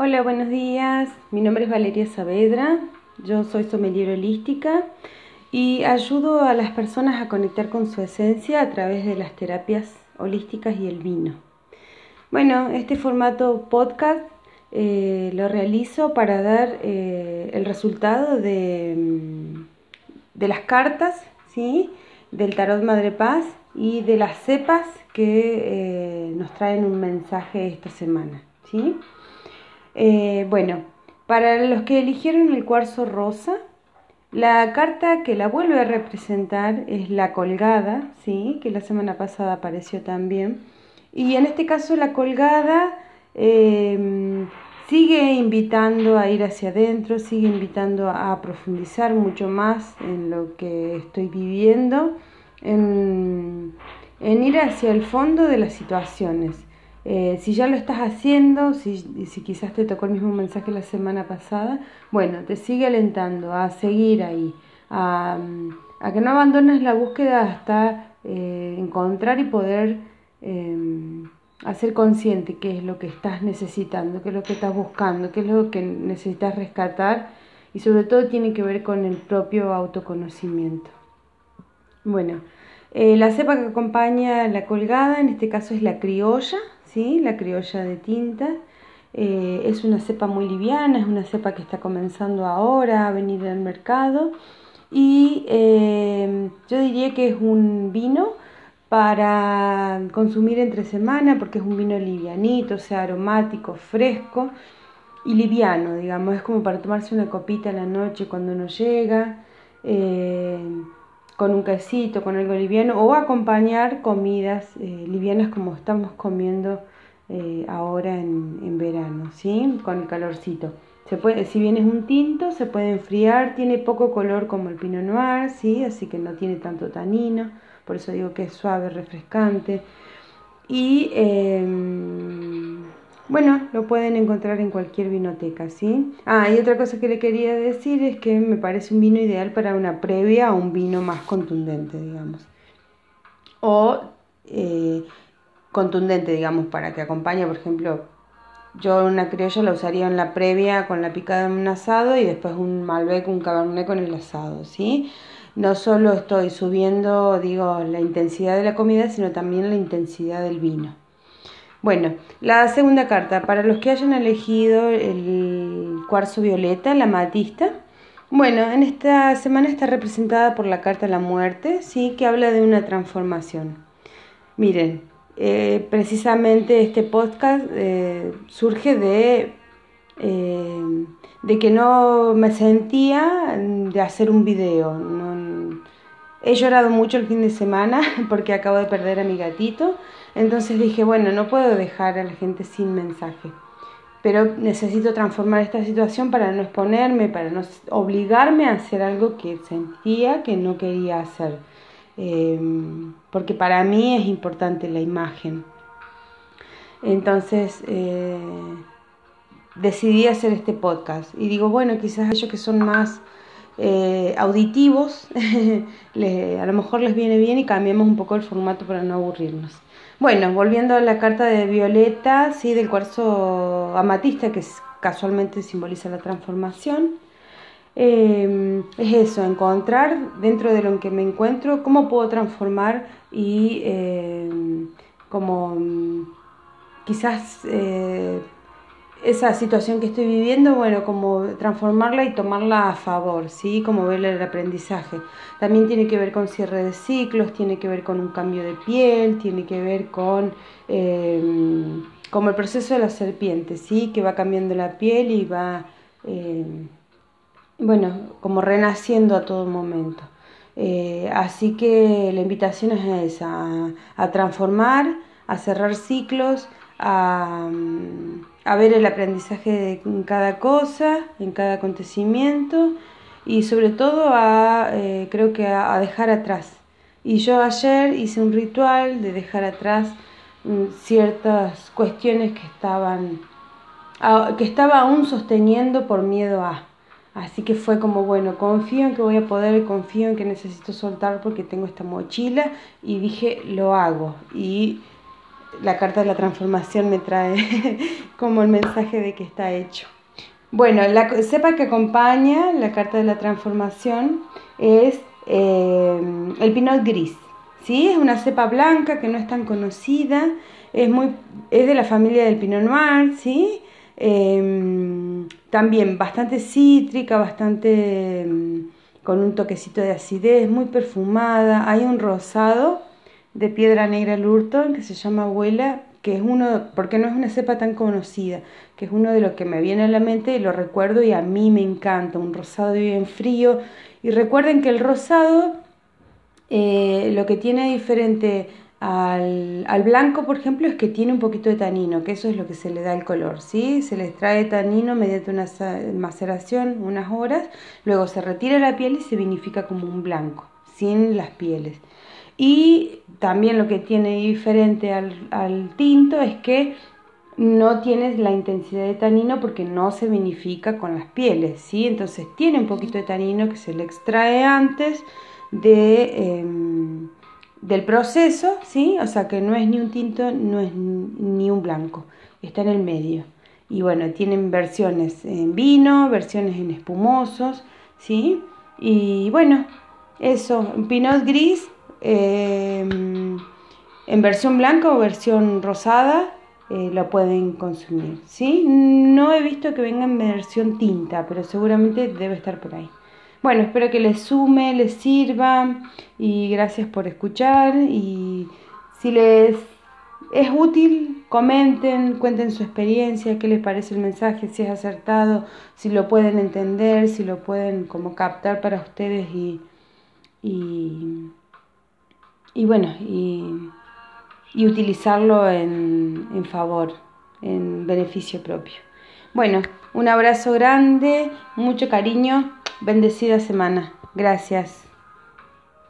Hola, buenos días. Mi nombre es Valeria Saavedra. Yo soy sommelier holística y ayudo a las personas a conectar con su esencia a través de las terapias holísticas y el vino. Bueno, este formato podcast eh, lo realizo para dar eh, el resultado de, mm, de, las cartas, ¿sí? del tarot Madre Paz y de las cepas que eh, nos traen un mensaje esta semana. ¿sí? Eh, bueno, para los que eligieron el cuarzo rosa, la carta que la vuelve a representar es la colgada, ¿sí? que la semana pasada apareció también. Y en este caso la colgada em, sigue invitando a ir hacia adentro, sigue invitando a profundizar mucho más en lo que estoy viviendo, en ir hacia el fondo de las situaciones. Eh, si ya lo estás haciendo, si, si quizás te tocó el mismo mensaje la semana pasada, bueno, te sigue alentando a seguir ahí, a, que no abandones la búsqueda hasta eh, encontrar y poder em, hacer consciente qué es lo que estás necesitando, qué es lo que estás buscando, qué es lo que necesitas rescatar y sobre todo tiene que ver con el propio autoconocimiento. Bueno, eh, la cepa que acompaña la colgada, en este caso es la criolla, ¿sí? la criolla de tinta. Eh, es una cepa muy liviana, es una cepa que está comenzando ahora a venir al mercado y eh, yo diría que es un vino para consumir entre semana porque es un vino livianito, o sea, aromático, fresco y liviano, digamos, es como para tomarse una copita en la noche cuando uno llega, eh, con un quesito, con algo liviano, o acompañar comidas eh, livianas como estamos comiendo eh, ahora en, verano, ¿sí? Con el calorcito. Se puede, si bien es un tinto, se puede enfriar, tiene poco color como el Pinot Noir, ¿sí? Así que no tiene tanto tanino, por eso digo que es suave, refrescante. Y em, bueno, lo pueden encontrar en cualquier vinoteca, ¿sí? Ah, y otra cosa que le quería decir es que me parece un vino ideal para una previa a un vino más contundente, digamos. O eh, contundente, digamos, para que acompañe, por ejemplo, yo una criolla la usaría en la previa con la picada en un asado y después un Malbec, un Cabernet con el asado, ¿sí? No solo estoy subiendo, digo, la intensidad de la comida, sino también la intensidad del vino. Bueno, la segunda carta, para los que hayan elegido el cuarzo violeta, la matista. Bueno, en esta semana está representada por la carta La Muerte, sí, que habla de una transformación. Miren, eh, precisamente este podcast eh, surge de, eh, de que no me sentía de hacer un video. He llorado mucho el fin de semana porque acabo de perder a mi gatito entonces dije, bueno, no puedo dejar a la gente sin mensaje, pero necesito transformar esta situación para no exponerme, para no obligarme a hacer algo que sentía que no quería hacer, em, porque para mí es importante la imagen. Entonces eh, decidí hacer este podcast y digo, bueno, quizás ellos que son más eh, auditivos, a lo mejor les viene bien y cambiemos un poco el formato para no aburrirnos. Bueno, volviendo a la carta de Violeta, sí, del cuarzo amatista, que casualmente simboliza la transformación. Em, es eso, encontrar dentro de lo que me encuentro cómo puedo transformar y em, como quizás eh, esa situación que estoy viviendo, bueno, como transformarla y tomarla a favor, ¿sí? Como ver el aprendizaje. También tiene que ver con cierre de ciclos, tiene que ver con un cambio de piel, tiene que ver con eh, como el proceso de la serpiente, ¿sí? Que va cambiando la piel y va, eh, bueno, como renaciendo a todo momento. Eh, así que la invitación es esa, a transformar, a cerrar ciclos, a a ver el aprendizaje en cada cosa, en cada acontecimiento y sobre todo a, eh, creo que a, dejar atrás. Y yo ayer hice un ritual de dejar atrás mm, ciertas cuestiones que estaban, que estaba aún sosteniendo por miedo a. Así que fue como, bueno, confío en que voy a poder, confío en que necesito soltar porque tengo esta mochila y dije, lo hago. Y la carta de la transformación me trae como el mensaje de que está hecho. Bueno, la cepa que acompaña la carta de la transformación es eh, el pinot gris. ¿sí? Es una cepa blanca que no es tan conocida, es, muy, es de la familia del pinot noir, ¿sí? Em, también bastante cítrica, bastante em, con un toquecito de acidez, muy perfumada. Hay un rosado de piedra negra Lurton que se llama Abuela, que es uno, porque no es una cepa tan conocida, que es uno de los que me viene a la mente y lo recuerdo y a mí me encanta, un rosado bien frío. Y recuerden que el rosado eh, lo que tiene diferente al, al, blanco, por ejemplo, es que tiene un poquito de tanino, que eso es lo que se le da el color, ¿sí? Se le extrae tanino mediante una maceración, unas horas, luego se retira la piel y se vinifica como un blanco, sin las pieles. Y también lo que tiene diferente al, al tinto es que no tiene la intensidad de tanino porque no se vinifica con las pieles, ¿sí? Entonces tiene un poquito de tanino que se le extrae antes de, em, del proceso, ¿sí? O sea que no es ni un tinto, no es ni un blanco, está en el medio. Y bueno, tienen versiones en vino, versiones en espumosos, ¿sí? Y bueno, eso, pinot gris em, en versión blanca o versión rosada eh, lo pueden consumir, ¿sí? No he visto que venga en versión tinta, pero seguramente debe estar por ahí. Bueno, espero que les sume, les sirva y gracias por escuchar y si les es útil, comenten, cuenten su experiencia, qué les parece el mensaje, si es acertado, si lo pueden entender, si lo pueden como captar para ustedes y, y bueno, y, y utilizarlo en, en favor, en beneficio propio. Bueno, un abrazo grande, mucho cariño Bendecida semana. Gracias.